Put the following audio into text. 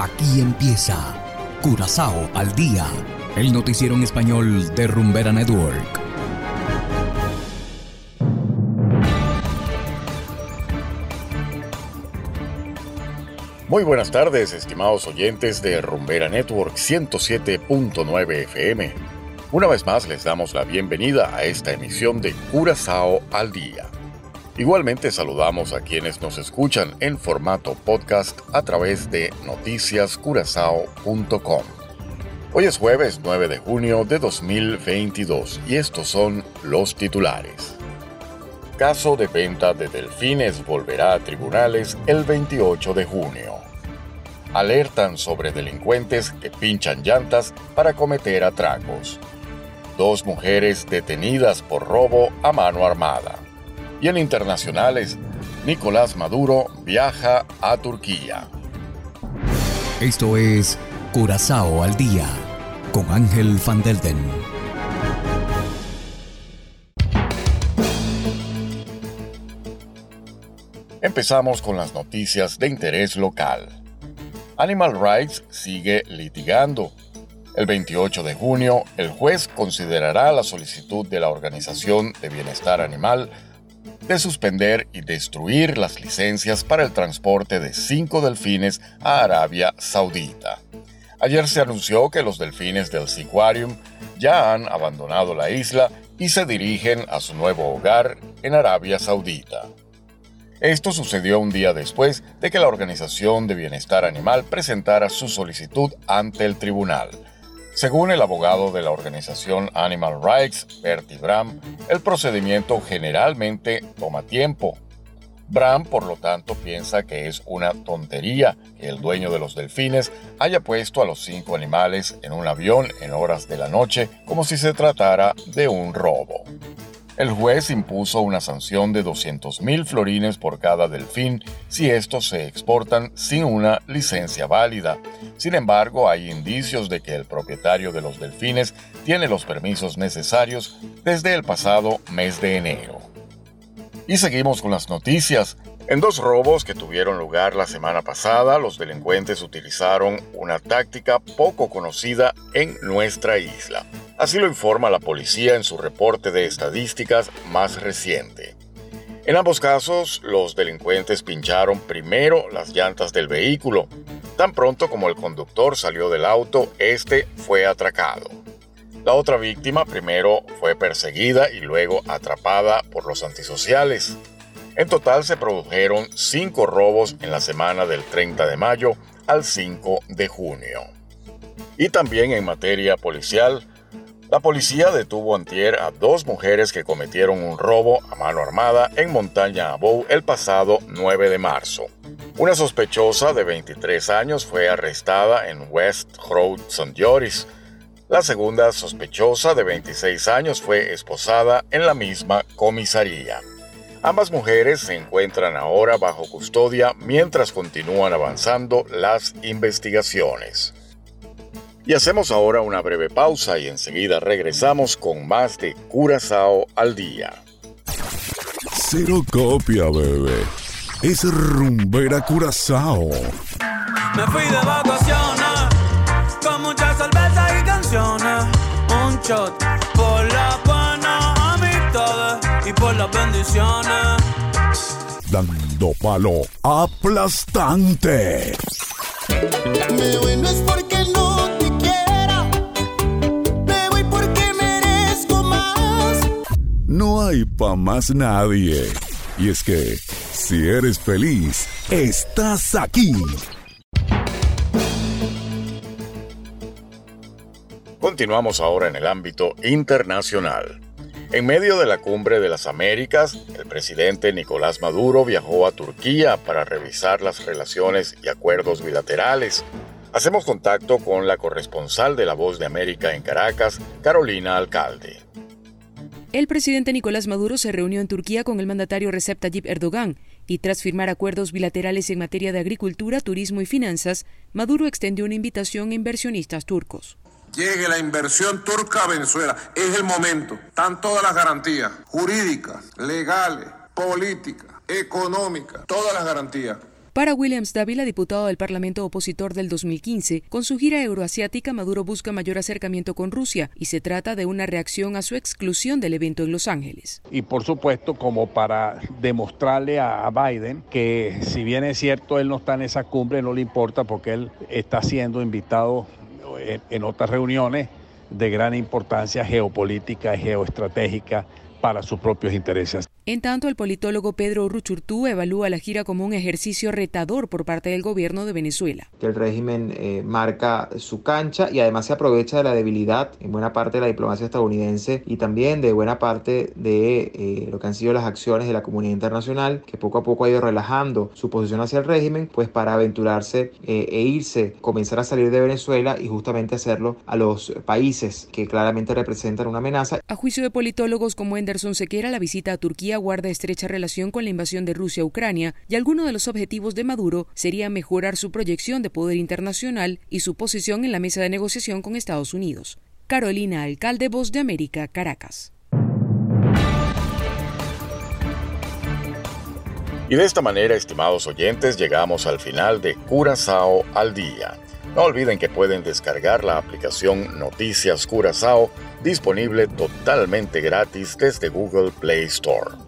Aquí empieza Curazao al día, el noticiero en español de Rumbera Network. Muy buenas tardes, estimados oyentes de Rumbera Network 107.9 FM. Una vez más les damos la bienvenida a esta emisión de Curazao al día. Igualmente saludamos a quienes nos escuchan en formato podcast a través de noticiascurazao.com. Hoy es jueves 9 de junio de 2022 y estos son los titulares. Caso de venta de delfines volverá a tribunales el 28 de junio alertan sobre delincuentes que pinchan llantas para cometer atracos. Dos mujeres detenidas por robo a mano armada. Y en internacionales, Nicolás Maduro viaja a Turquía. Esto es Curazao al día con Ángel Van Delden. Empezamos con las noticias de interés local. Animal Rights sigue litigando. El 28 de junio, el juez considerará la solicitud de la Organización de Bienestar Animal de suspender y destruir las licencias para el transporte de cinco delfines a Arabia Saudita. Ayer se anunció que los delfines del Seaquarium ya han abandonado la isla y se dirigen a su nuevo hogar en Arabia Saudita. Esto sucedió un día después de que la Organización de Bienestar Animal presentara su solicitud ante el tribunal. Según el abogado de la organización Animal Rights, Bertie Bram, el procedimiento generalmente toma tiempo. Bram, por lo tanto, piensa que es una tontería que el dueño de los delfines haya puesto a los cinco animales en un avión en horas de la noche como si se tratara de un robo. El juez impuso una sanción de 200.000 florines por cada delfín si estos se exportan sin una licencia válida. Sin embargo, hay indicios de que el propietario de los delfines tiene los permisos necesarios desde el pasado mes de enero. Y seguimos con las noticias. En dos robos que tuvieron lugar la semana pasada, los delincuentes utilizaron una táctica poco conocida en nuestra isla. Así lo informa la policía en su reporte de estadísticas más reciente. En ambos casos, los delincuentes pincharon primero las llantas del vehículo. Tan pronto como el conductor salió del auto, este fue atracado. La otra víctima primero fue perseguida y luego atrapada por los antisociales. En total se produjeron cinco robos en la semana del 30 de mayo al 5 de junio. Y también en materia policial, la policía detuvo antier a dos mujeres que cometieron un robo a mano armada en Montaña Abou el pasado 9 de marzo. Una sospechosa de 23 años fue arrestada en West Road St. Joris. La segunda sospechosa de 26 años fue esposada en la misma comisaría. Ambas mujeres se encuentran ahora bajo custodia mientras continúan avanzando las investigaciones. Y hacemos ahora una breve pausa y enseguida regresamos con más de Curazao al día. Cero copia, bebé. Es rumbera Curazao. Me fui de vacaciones con mucha cerveza y canciones. Un shot las bendiciones. Dando palo aplastante. Me voy no es porque no te quiera. Me voy porque merezco más. No hay pa' más nadie. Y es que, si eres feliz, estás aquí. Continuamos ahora en el ámbito internacional. En medio de la cumbre de las Américas, el presidente Nicolás Maduro viajó a Turquía para revisar las relaciones y acuerdos bilaterales. Hacemos contacto con la corresponsal de La Voz de América en Caracas, Carolina Alcalde. El presidente Nicolás Maduro se reunió en Turquía con el mandatario Recep Tayyip Erdogan y tras firmar acuerdos bilaterales en materia de agricultura, turismo y finanzas, Maduro extendió una invitación a inversionistas turcos. Llegue la inversión turca a Venezuela. Es el momento. Están todas las garantías jurídicas, legales, políticas, económicas, todas las garantías. Para Williams Dávila, diputado del Parlamento opositor del 2015, con su gira euroasiática, Maduro busca mayor acercamiento con Rusia y se trata de una reacción a su exclusión del evento en Los Ángeles. Y por supuesto, como para demostrarle a Biden que si bien es cierto él no está en esa cumbre, no le importa porque él está siendo invitado en, otras reuniones de gran importancia geopolítica y geoestratégica para sus propios intereses. En tanto, el politólogo Pedro Ruchurtú evalúa la gira como un ejercicio retador por parte del gobierno de Venezuela. El régimen eh, marca su cancha y además se aprovecha de la debilidad en buena parte de la diplomacia estadounidense y también de buena parte de eh, lo que han sido las acciones de la comunidad internacional, que poco a poco ha ido relajando su posición hacia el régimen, pues para aventurarse eh, e irse, comenzar a salir de Venezuela y justamente hacerlo a los países que claramente representan una amenaza. A juicio de politólogos como Henderson Sequera, la visita a Turquía guarda estrecha relación con la invasión de Rusia a Ucrania y alguno de los objetivos de Maduro sería mejorar su proyección de poder internacional y su posición en la mesa de negociación con Estados Unidos. Carolina Alcalde, Voz de América, Caracas. Y de esta manera, estimados oyentes, llegamos al final de Curazao al Día. No olviden que pueden descargar la aplicación Noticias Curazao disponible totalmente gratis desde Google Play Store.